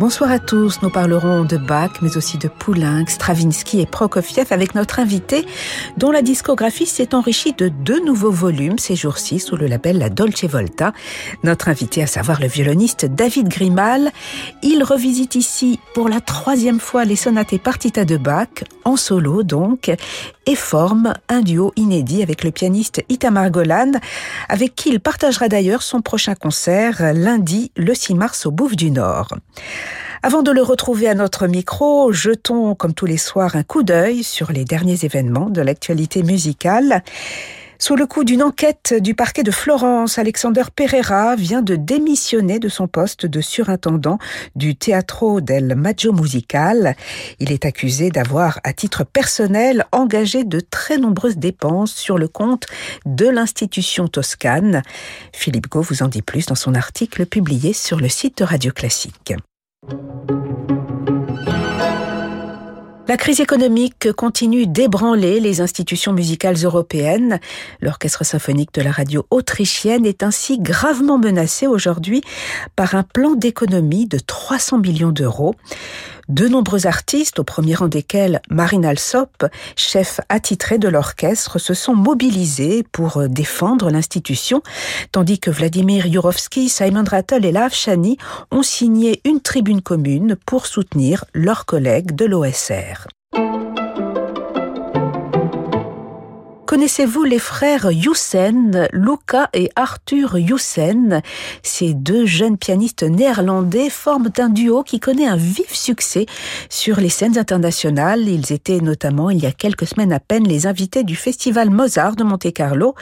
Bonsoir à tous. Nous parlerons de Bach, mais aussi de Poulenc, Stravinsky et Prokofiev avec notre invité, dont la discographie s'est enrichie de deux nouveaux volumes ces jours-ci sous le label La Dolce Volta. Notre invité, à savoir le violoniste David Grimal, il revisite ici pour la troisième fois les sonates et partita de Bach, en solo donc, et forme un duo inédit avec le pianiste Itamar Golan, avec qui il partagera d'ailleurs son prochain concert lundi le 6 mars au Bouffe du Nord. Avant de le retrouver à notre micro, jetons comme tous les soirs un coup d'œil sur les derniers événements de l'actualité musicale. Sous le coup d'une enquête du parquet de Florence, Alexander Pereira vient de démissionner de son poste de surintendant du Teatro del Maggio Musical. Il est accusé d'avoir, à titre personnel, engagé de très nombreuses dépenses sur le compte de l'institution toscane. Philippe Gau vous en dit plus dans son article publié sur le site Radio Classique. La crise économique continue d'ébranler les institutions musicales européennes. L'orchestre symphonique de la radio autrichienne est ainsi gravement menacé aujourd'hui par un plan d'économie de 300 millions d'euros. De nombreux artistes, au premier rang desquels Marine Alsop, chef attitré de l'orchestre, se sont mobilisés pour défendre l'institution, tandis que Vladimir Yurovsky, Simon Rattle et Lav Shani ont signé une tribune commune pour soutenir leurs collègues de l'OSR. Connaissez-vous les frères Youssen, Luca et Arthur Youssen? Ces deux jeunes pianistes néerlandais forment un duo qui connaît un vif succès sur les scènes internationales. Ils étaient notamment, il y a quelques semaines à peine, les invités du Festival Mozart de Monte-Carlo,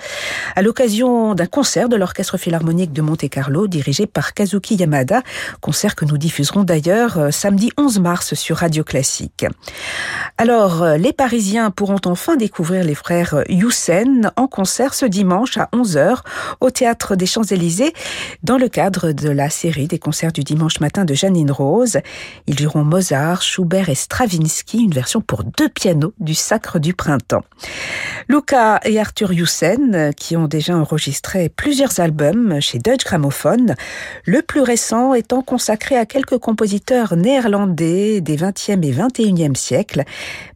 à l'occasion d'un concert de l'Orchestre Philharmonique de Monte-Carlo, dirigé par Kazuki Yamada, concert que nous diffuserons d'ailleurs euh, samedi 11 mars sur Radio Classique. Alors, euh, les Parisiens pourront enfin découvrir les frères en concert ce dimanche à 11h au Théâtre des Champs-Élysées dans le cadre de la série des concerts du dimanche matin de Janine Rose. Ils joueront Mozart, Schubert et Stravinsky, une version pour deux pianos du Sacre du Printemps. Luca et Arthur Youssen, qui ont déjà enregistré plusieurs albums chez Deutsche Grammophon, le plus récent étant consacré à quelques compositeurs néerlandais des 20e et 21e siècles,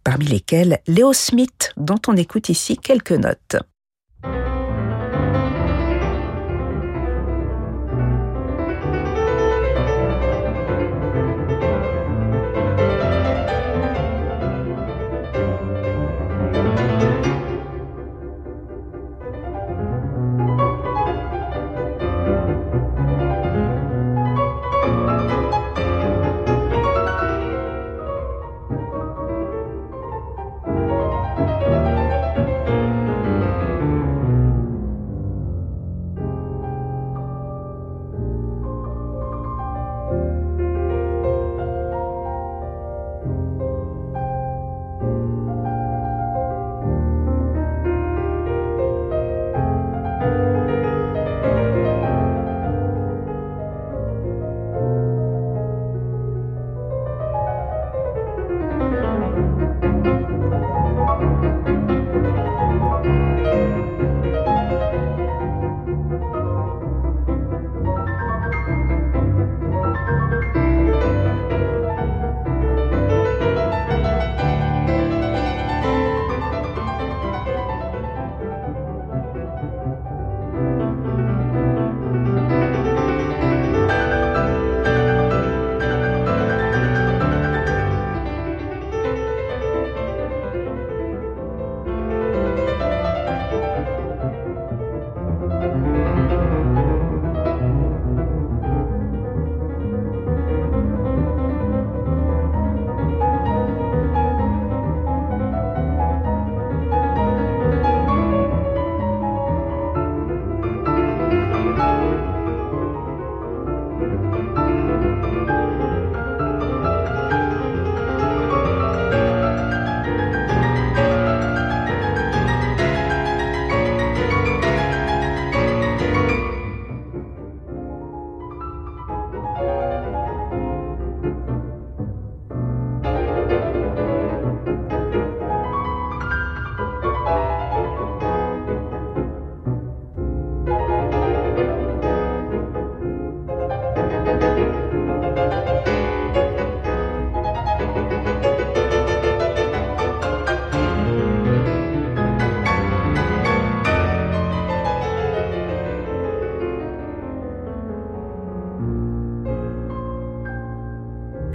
parmi lesquels Leo Smith, dont on écoute ici notes.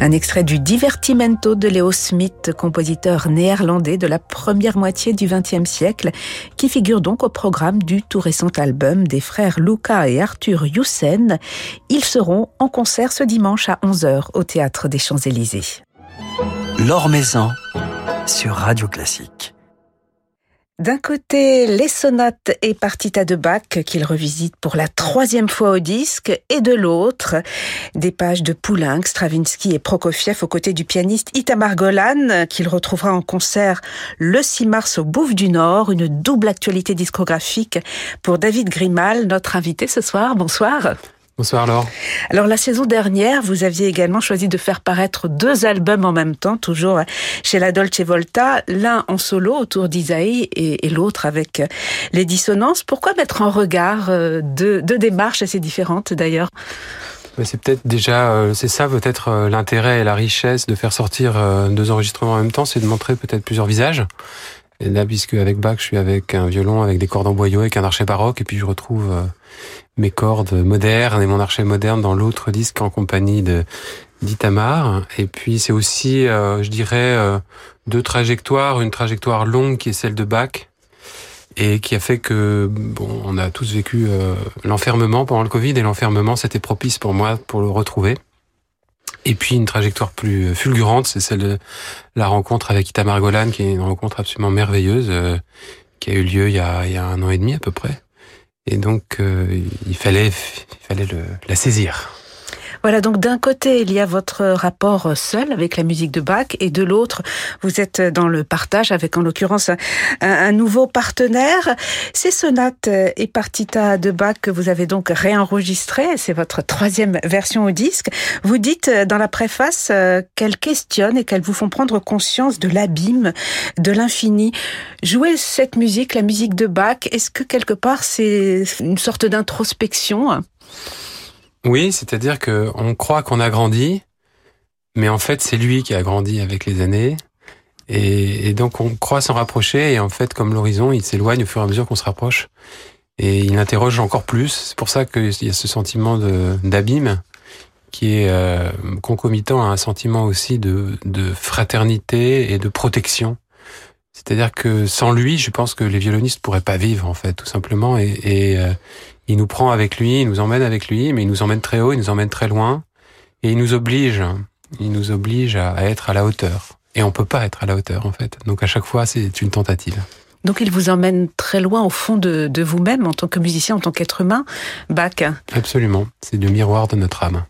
Un extrait du Divertimento de Leo Smith, compositeur néerlandais de la première moitié du XXe siècle, qui figure donc au programme du tout récent album des frères Luca et Arthur Youssen. Ils seront en concert ce dimanche à 11h au Théâtre des Champs-Élysées. Maison sur Radio Classique. D'un côté, les sonates et partitas de Bach qu'il revisite pour la troisième fois au disque, et de l'autre, des pages de Poulenc, Stravinsky et Prokofiev aux côtés du pianiste Itamar Golan qu'il retrouvera en concert le 6 mars au Bouffe du Nord, une double actualité discographique pour David Grimal, notre invité ce soir. Bonsoir. Bonsoir Laure. Alors la saison dernière, vous aviez également choisi de faire paraître deux albums en même temps, toujours chez la Dolce Volta, l'un en solo autour d'Isaïe et, l'autre avec les dissonances. Pourquoi mettre en regard euh, deux, démarches assez différentes d'ailleurs? C'est peut-être déjà, euh, c'est ça peut-être euh, l'intérêt et la richesse de faire sortir deux enregistrements en même temps, c'est de montrer peut-être plusieurs visages. Et là, puisque avec Bach, je suis avec un violon, avec des cordes en boyau, avec un archet baroque, et puis je retrouve mes cordes modernes et mon archet moderne dans l'autre disque en compagnie de d'Itamar. Et puis c'est aussi, euh, je dirais, euh, deux trajectoires. Une trajectoire longue qui est celle de Bach et qui a fait que bon, on a tous vécu euh, l'enfermement pendant le Covid et l'enfermement c'était propice pour moi pour le retrouver. Et puis une trajectoire plus fulgurante, c'est celle de la rencontre avec Itamar Golan, qui est une rencontre absolument merveilleuse, qui a eu lieu il y a, il y a un an et demi à peu près. Et donc, euh, il fallait, il fallait le, la saisir. Voilà, donc d'un côté, il y a votre rapport seul avec la musique de Bach et de l'autre, vous êtes dans le partage avec en l'occurrence un, nouveau partenaire. Ces sonates et partitas de Bach que vous avez donc réenregistrées, c'est votre troisième version au disque. Vous dites dans la préface qu'elles questionnent et qu'elles vous font prendre conscience de l'abîme, de l'infini. Jouer cette musique, la musique de Bach, est-ce que quelque part c'est une sorte d'introspection? Oui, c'est-à-dire que on croit qu'on a grandi, mais en fait c'est lui qui a grandi avec les années. Et, donc on croit s'en rapprocher et en fait comme l'horizon il s'éloigne au fur et à mesure qu'on se rapproche et il interroge encore plus. C'est pour ça qu'il y a ce sentiment d'abîme qui est euh, concomitant à un sentiment aussi de, fraternité et de protection. C'est-à-dire que sans lui, je pense que les violonistes pourraient pas vivre en fait, tout simplement. Et, euh, il nous prend avec lui, il nous emmène avec lui, mais il nous emmène très haut, il nous emmène très loin, et il nous oblige, il nous oblige à, être à la hauteur. Et on peut pas être à la hauteur, en fait. Donc à chaque fois, c'est une tentative. Donc il vous emmène très loin au fond de, de vous-même en tant que musicien, en tant qu'être humain, Bach. Absolument, c'est le miroir de notre âme.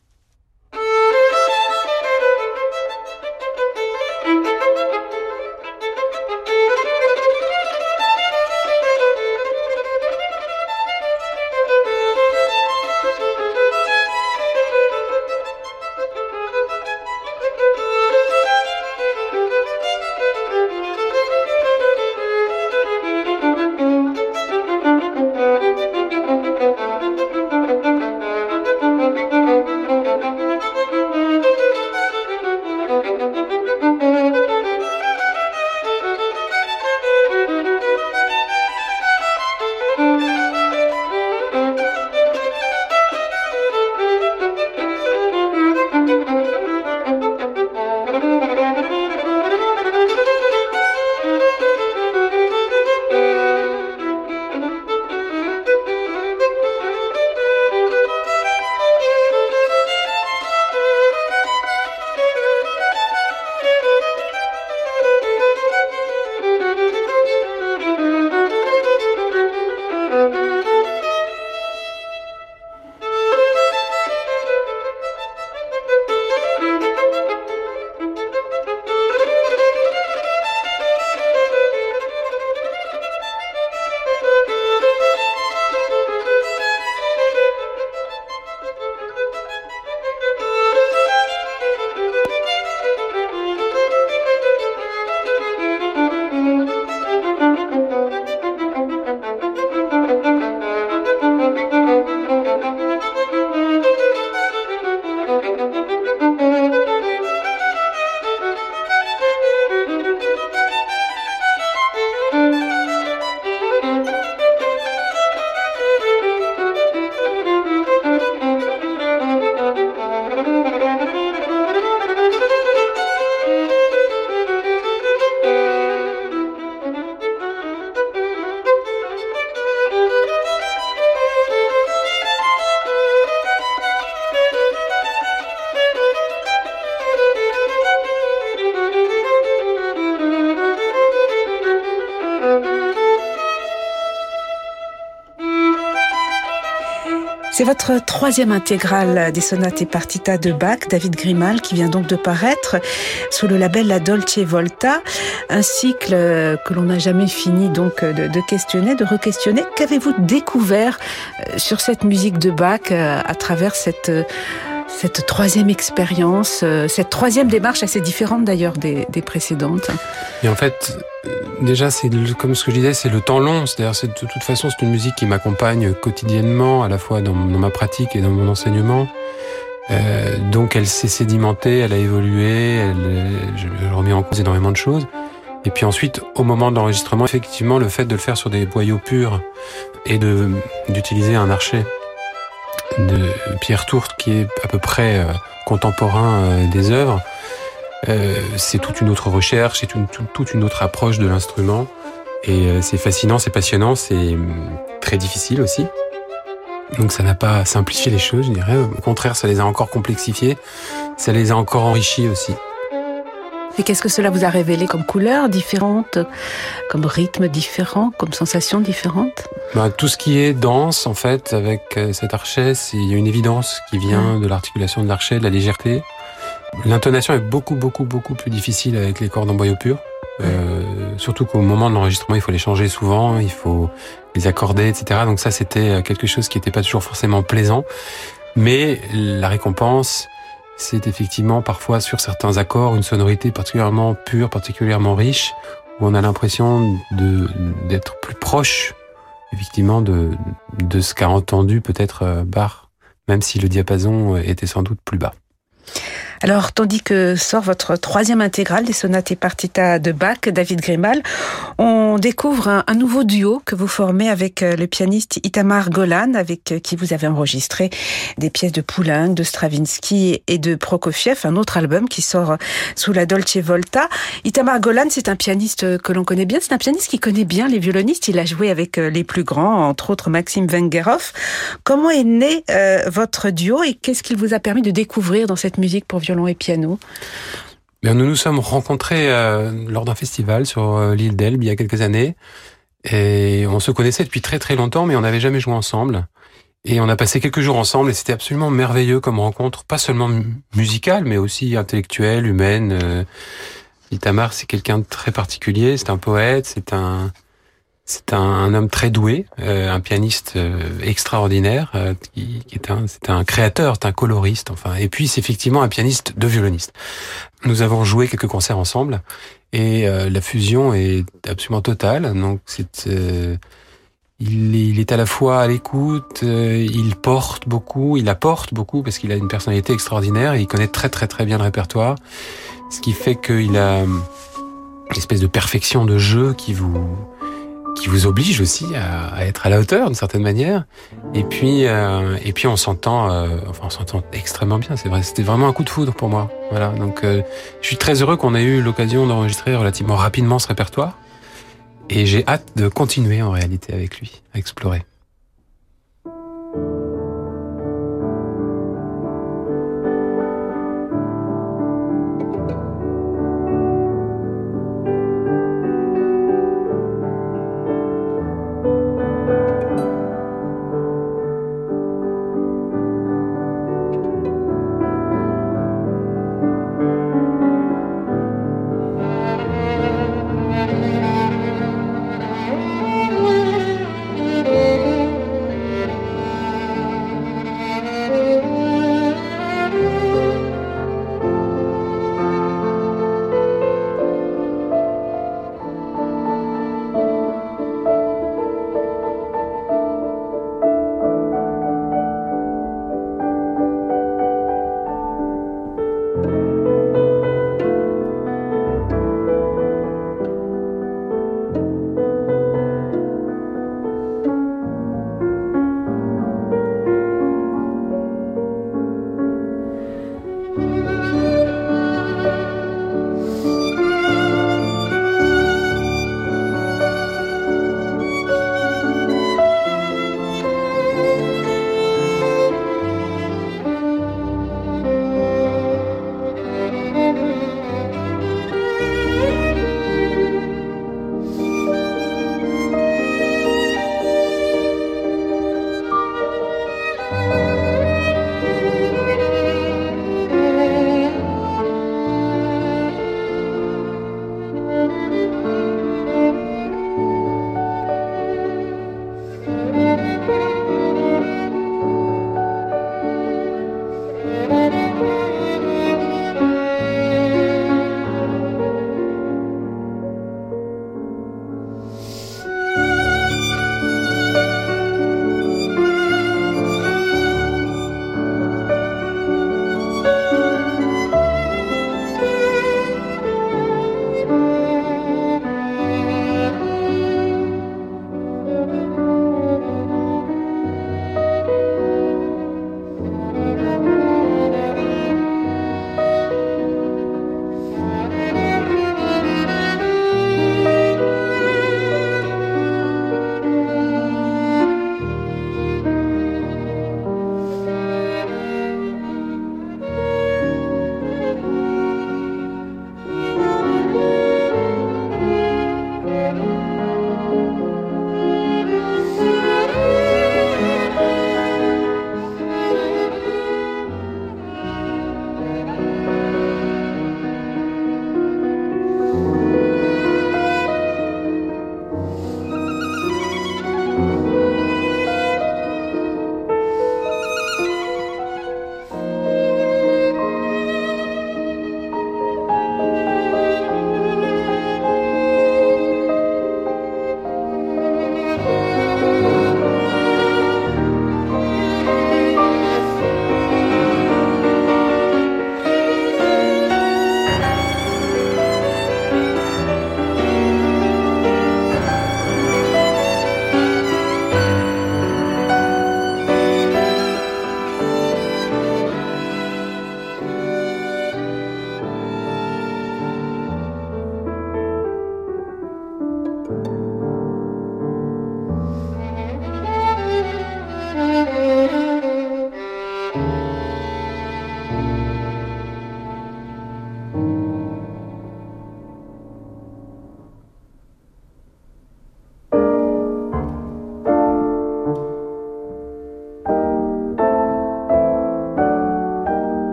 Votre troisième intégrale des sonates et partita de Bach, David Grimal, qui vient donc de paraître sous le label La Dolce Volta, un cycle que l'on n'a jamais fini donc de, de questionner, de re-questionner. Qu'avez-vous découvert euh, sur cette musique de Bach euh, à travers cette cette troisième expérience, euh, cette troisième démarche assez différente d'ailleurs des, des, précédentes. Et en fait, déjà, c'est comme ce que je disais, c'est le temps long. C'est-à-dire, de toute façon, c'est une musique qui m'accompagne quotidiennement, à la fois dans, ma pratique et dans mon enseignement. Euh, donc, elle s'est sédimentée, elle a évolué, elle, je, je remets en cause énormément de choses. Et puis ensuite, au moment de l'enregistrement, effectivement, le fait de le faire sur des boyaux purs et d'utiliser un archet de Pierre Tourte qui est à peu près euh, contemporain euh, des œuvres, euh, c'est toute une autre recherche, c'est toute une autre approche de l'instrument. Et c'est fascinant, c'est passionnant, c'est hum, très difficile aussi. Donc ça n'a pas simplifié les choses, je dirais. Au contraire, ça les a encore complexifiées, ça les a encore enrichis aussi. Et qu'est-ce que cela vous a révélé comme couleurs différentes, comme rythmes différents, comme sensations différentes bah, Tout ce qui est danse, en fait, avec cet archet, il y a une évidence qui vient de l'articulation de l'archet, de la légèreté. L'intonation est beaucoup, beaucoup, beaucoup plus difficile avec les cordes en boyau pur. Euh, surtout qu'au moment de l'enregistrement, il faut les changer souvent, il faut les accorder, etc. Donc ça, c'était quelque chose qui n'était pas toujours forcément plaisant. Mais la récompense, c'est effectivement parfois sur certains accords une sonorité particulièrement pure, particulièrement riche, où on a l'impression d'être plus proche, effectivement, de, de ce qu'a entendu peut-être Bach, même si le diapason était sans doute plus bas. Alors, tandis que sort votre troisième intégrale des sonates et partita de Bach, David Grimal, on découvre un, nouveau duo que vous formez avec le pianiste Itamar Golan, avec qui vous avez enregistré des pièces de Poulenc, de Stravinsky et de Prokofiev, un autre album qui sort sous la Dolce Volta. Itamar Golan, c'est un pianiste que l'on connaît bien, c'est un pianiste qui connaît bien les violonistes, il a joué avec les plus grands, entre autres Maxime Vengerov. Comment est né euh, votre duo et qu'est-ce qu'il vous a permis de découvrir dans cette musique pour violon et piano nous nous sommes rencontrés euh, lors d'un festival sur euh, l'île d'Elbe il y a quelques années. Et on se connaissait depuis très très longtemps, mais on n'avait jamais joué ensemble. Et on a passé quelques jours ensemble et c'était absolument merveilleux comme rencontre, pas seulement musicale, mais aussi intellectuelle, humaine. Euh, Itamar, c'est quelqu'un de très particulier, c'est un poète, c'est un, c'est un, un, homme très doué, euh, un pianiste euh, extraordinaire, euh, qui, qui, est un, c'est un créateur, c'est un coloriste, enfin. Et puis c'est effectivement un pianiste de violoniste. Nous avons joué quelques concerts ensemble et euh, la fusion est absolument totale. Donc c'est, euh, il, est, il, est, à la fois à l'écoute, il porte beaucoup, il apporte beaucoup parce qu'il a une personnalité extraordinaire et il connaît très très très bien le répertoire, ce qui fait qu'il a une espèce de perfection de jeu qui vous qui vous oblige aussi à, être à la hauteur d'une certaine manière. Et puis, euh, et puis on s'entend, euh, enfin on s'entend extrêmement bien. C'est vrai, c'était vraiment un coup de foudre pour moi. Voilà. Donc, euh, je suis très heureux qu'on ait eu l'occasion d'enregistrer relativement rapidement ce répertoire. Et j'ai hâte de continuer en réalité avec lui, à explorer.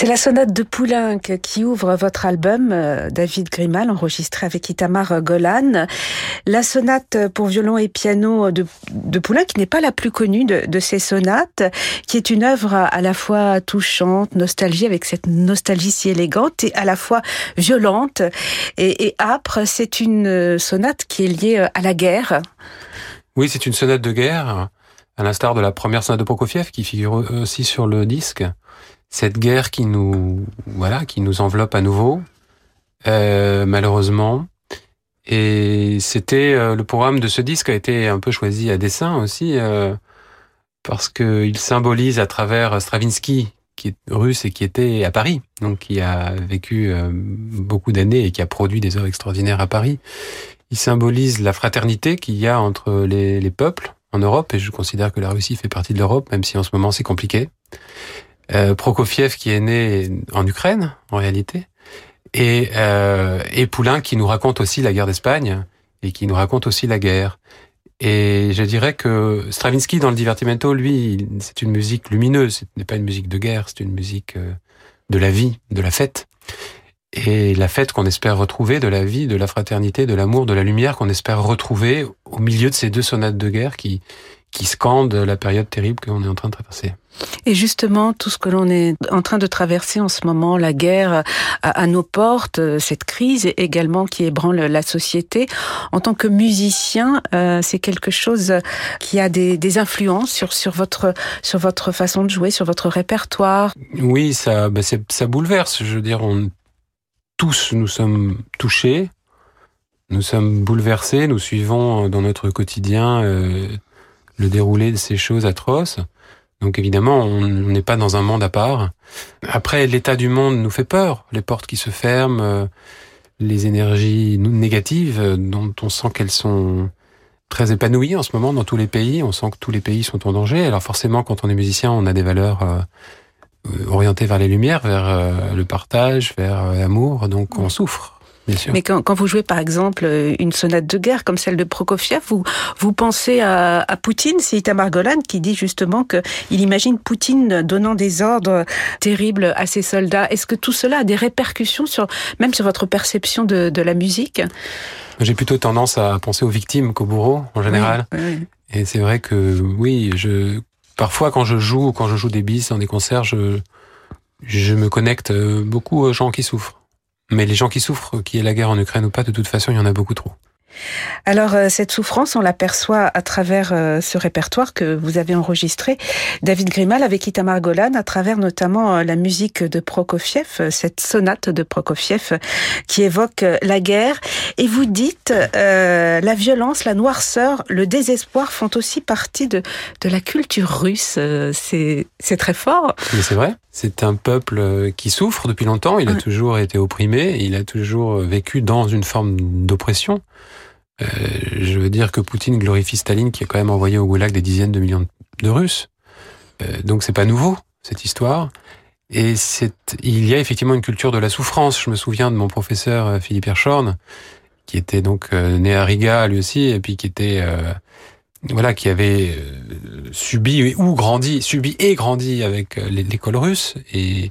C'est la sonate de Poulenc qui ouvre votre album, euh, David Grimal, enregistré avec Itamar Golan. La sonate pour violon et piano de, de Poulenc, qui n'est pas la plus connue de, de, ces sonates, qui est une œuvre à la fois touchante, nostalgie, avec cette nostalgie si élégante, et à la fois violente et, et âpre. C'est une sonate qui est liée à la guerre. Oui, c'est une sonate de guerre, à l'instar de la première sonate de Prokofiev, qui figure aussi sur le disque cette guerre qui nous voilà qui nous enveloppe à nouveau euh, malheureusement. Et c'était euh, le programme de ce disque a été un peu choisi à dessein aussi euh, parce que il symbolise à travers Stravinsky qui est russe et qui était à Paris donc qui a vécu euh, beaucoup d'années et qui a produit des œuvres extraordinaires à Paris. Il symbolise la fraternité qu'il y a entre les, les peuples en Europe et je considère que la Russie fait partie de l'Europe même si en ce moment c'est compliqué euh, Prokofiev qui est né en Ukraine en réalité, et, euh, et Poulain qui nous raconte aussi la guerre d'Espagne et qui nous raconte aussi la guerre. Et je dirais que Stravinsky dans le divertimento, lui, c'est une musique lumineuse, ce n'est pas une musique de guerre, c'est une musique euh, de la vie, de la fête. Et la fête qu'on espère retrouver, de la vie, de la fraternité, de l'amour, de la lumière qu'on espère retrouver au milieu de ces deux sonates de guerre qui, qui scandent la période terrible qu'on est en train de traverser. Et justement, tout ce que l'on est en train de traverser en ce moment, la guerre à, nos portes, cette crise également qui ébranle la société, en tant que musicien, euh, c'est quelque chose qui a des, influences sur, sur, votre, sur votre façon de jouer, sur votre répertoire. Oui, ça, ben ça bouleverse. Je veux dire, tous nous sommes touchés, nous sommes bouleversés, nous suivons dans notre quotidien euh, le déroulé de ces choses atroces. Donc évidemment, on n'est pas dans un monde à part. Après, l'état du monde nous fait peur. Les portes qui se ferment, euh, les énergies négatives euh, dont on sent qu'elles sont très épanouies en ce moment dans tous les pays. On sent que tous les pays sont en danger. Alors forcément, quand on est musicien, on a des valeurs euh, orientées vers les lumières, vers le partage, vers l'amour. Donc on souffre. Mais quand, quand, vous jouez par exemple une sonate de guerre comme celle de Prokofiev, vous, vous pensez à, à Poutine, c'est Itamar Golan qui dit justement qu'il imagine Poutine donnant des ordres terribles à ses soldats. Est-ce que tout cela a des répercussions sur, même sur votre perception de, de la musique? J'ai plutôt tendance à penser aux victimes qu'aux bourreaux en général. Oui, oui. Et c'est vrai que oui, je parfois quand je joue, quand je joue des bis dans des concerts, je, je me connecte beaucoup aux gens qui souffrent. Mais les gens qui souffrent, qui est la guerre en Ukraine ou pas, de toute façon, il y en a beaucoup trop. Alors euh, cette souffrance, on l'aperçoit à travers euh, ce répertoire que vous avez enregistré, David Grimal avec Itamar Golan, à travers notamment euh, la musique de Prokofiev, cette sonate de Prokofiev qui évoque la guerre. Et vous dites, euh, la violence, la noirceur, le désespoir font aussi partie de, de la culture russe. C'est très fort. Mais c'est vrai. C'est un peuple qui souffre depuis longtemps. Il a toujours été opprimé. Il a toujours vécu dans une forme d'oppression. Euh, je veux dire que Poutine glorifie Staline qui a quand même envoyé au goulag des dizaines de millions de Russes. Euh, donc c'est pas nouveau cette histoire. Et c'est, il y a effectivement une culture de la souffrance. Je me souviens de mon professeur euh, Philippe Hirschhorn, qui était donc né à Riga lui aussi, et puis qui était voilà, qui avait subi ou grandi, subi et grandi avec l'école russe, et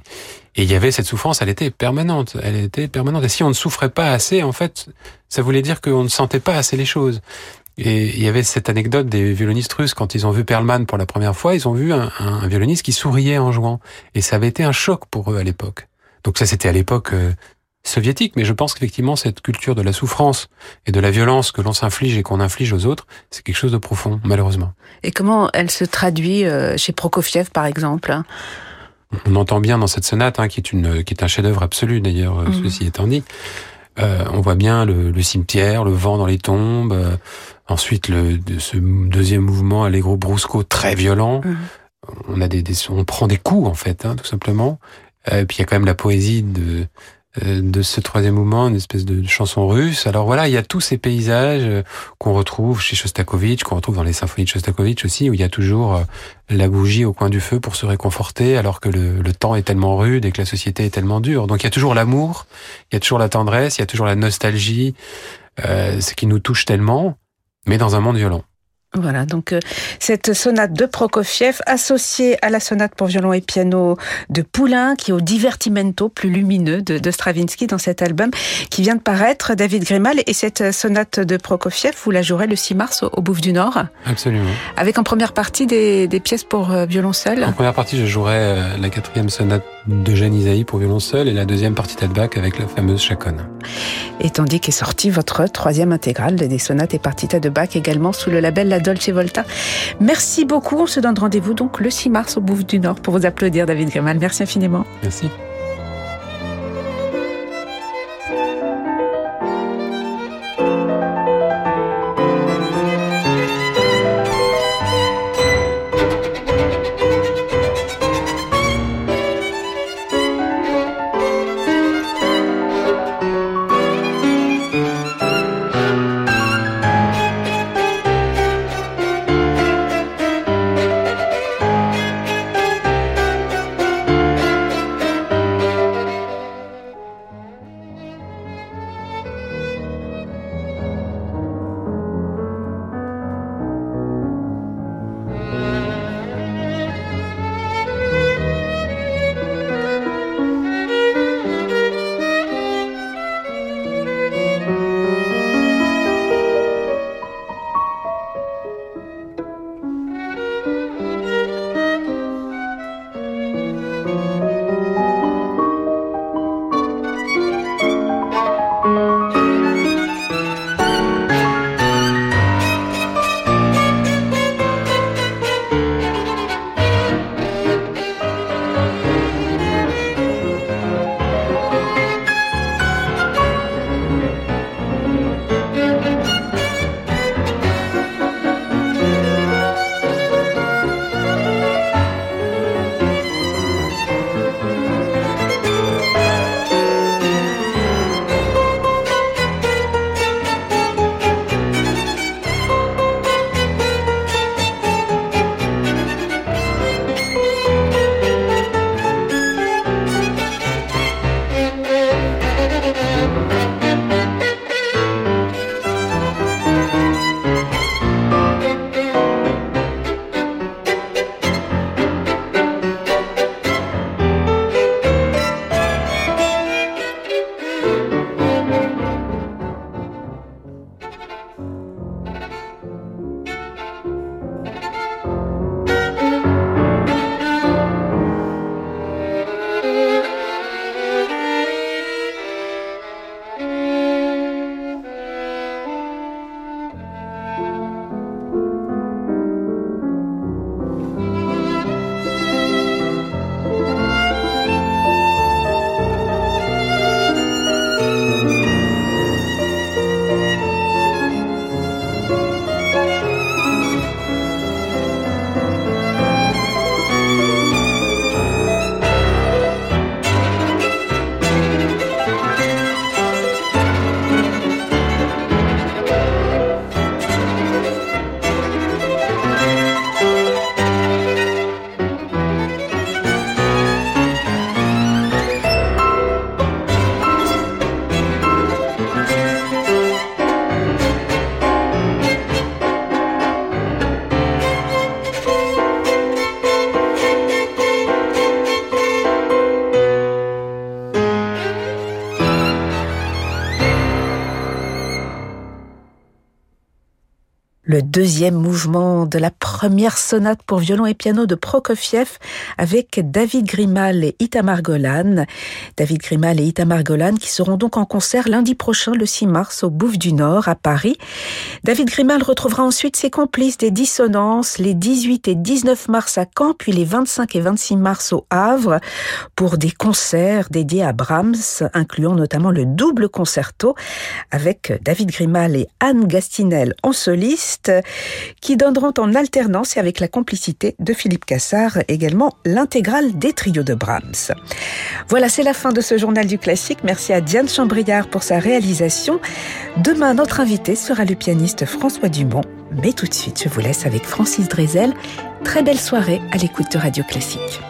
et il y avait cette souffrance, elle était permanente. Elle était permanente. Et si on ne souffrait pas assez, en fait, ça voulait dire qu'on ne sentait pas assez les choses. Et il y avait cette anecdote des violonistes russes, quand ils ont vu Perlman pour la première fois, ils ont vu un, un, violoniste qui souriait en jouant. Et ça avait été un choc pour eux à l'époque. Donc ça, c'était à l'époque euh, soviétique, mais je pense qu'effectivement, cette culture de la souffrance et de la violence que l'on s'inflige et qu'on inflige aux autres, c'est quelque chose de profond, malheureusement. Et comment elle se traduit euh, chez Prokofiev, par exemple on entend bien dans cette sonate, hein, qui est une, qui est un chef-d'œuvre absolu d'ailleurs, mmh. ceci étant dit. Euh, on voit bien le, le, cimetière, le vent dans les tombes. Euh, ensuite, le, de ce deuxième mouvement, Allegro brusco, très violent. Mmh. On a des, des, on prend des coups en fait, hein, tout simplement. Euh, puis il y a quand même la poésie de euh, de ce troisième mouvement, une espèce de chanson russe. Alors voilà, il y a tous ces paysages euh, qu'on retrouve chez Shostakovich, qu'on retrouve dans les symphonies de Shostakovich aussi, où il y a toujours euh, la bougie au coin du feu pour se réconforter, alors que le, le temps est tellement rude et que la société est tellement dure. Donc il y a toujours l'amour, il y a toujours la tendresse, il y a toujours la nostalgie, euh, ce qui nous touche tellement, mais dans un monde violent. Voilà, donc euh, cette sonate de Prokofiev associée à la sonate pour violon et piano de Poulain, qui est au divertimento plus lumineux de, Stravinsky dans cet album qui vient de paraître, David Grimal. Et cette sonate de Prokofiev, vous la jouerez le 6 mars au, Bouffe du Nord Absolument. Avec en première partie des, pièces pour euh, violon seul En première partie, je jouerai euh, la quatrième sonate de Jeanne Isaïe pour violon seul et la deuxième partie Bach avec la fameuse chaconne. Et tandis qu'est sortie votre troisième intégrale des sonates et partitas de Bach également sous le label La Dolce Volta. Merci beaucoup. On se donne rendez-vous donc le 6 mars au Bouffe du Nord pour vous applaudir, David Grimal. Merci infiniment. Merci. Deuxième mouvement de la première sonate pour violon et piano de Prokofiev avec David Grimal et Itamar Golan. David Grimal et Itamar Golan qui seront donc en concert lundi prochain, le 6 mars, au Bouffe du Nord, à Paris. David Grimal retrouvera ensuite ses complices des dissonances les 18 et 19 mars à Caen, puis les 25 et 26 mars au Havre, pour des concerts dédiés à Brahms, incluant notamment le double concerto avec David Grimal et Anne Gastinel en soliste qui donneront en alternance et avec la complicité de Philippe Cassard également l'intégrale des trios de Brahms. Voilà, c'est la fin de ce journal du classique. Merci à Diane Chambriard pour sa réalisation. Demain, notre invité sera le pianiste François Dumont. Mais tout de suite, je vous laisse avec Francis Drezel. Très belle soirée à l'écoute de Radio Classique.